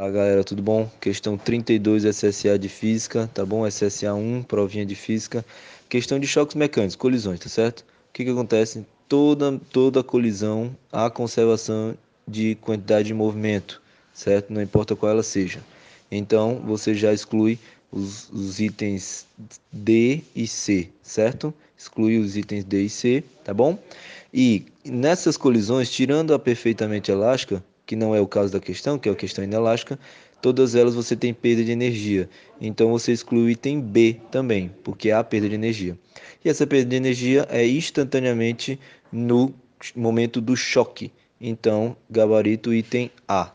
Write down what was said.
Fala galera, tudo bom? Questão 32 SSA de física, tá bom? SSA 1, provinha de física. Questão de choques mecânicos, colisões, tá certo? O que que acontece? Toda, toda colisão há conservação de quantidade de movimento, certo? Não importa qual ela seja. Então, você já exclui os, os itens D e C, certo? Exclui os itens D e C, tá bom? E nessas colisões, tirando a perfeitamente elástica, que não é o caso da questão, que é a questão inelástica, todas elas você tem perda de energia. Então você exclui o item B também, porque há perda de energia. E essa perda de energia é instantaneamente no momento do choque. Então, gabarito item A.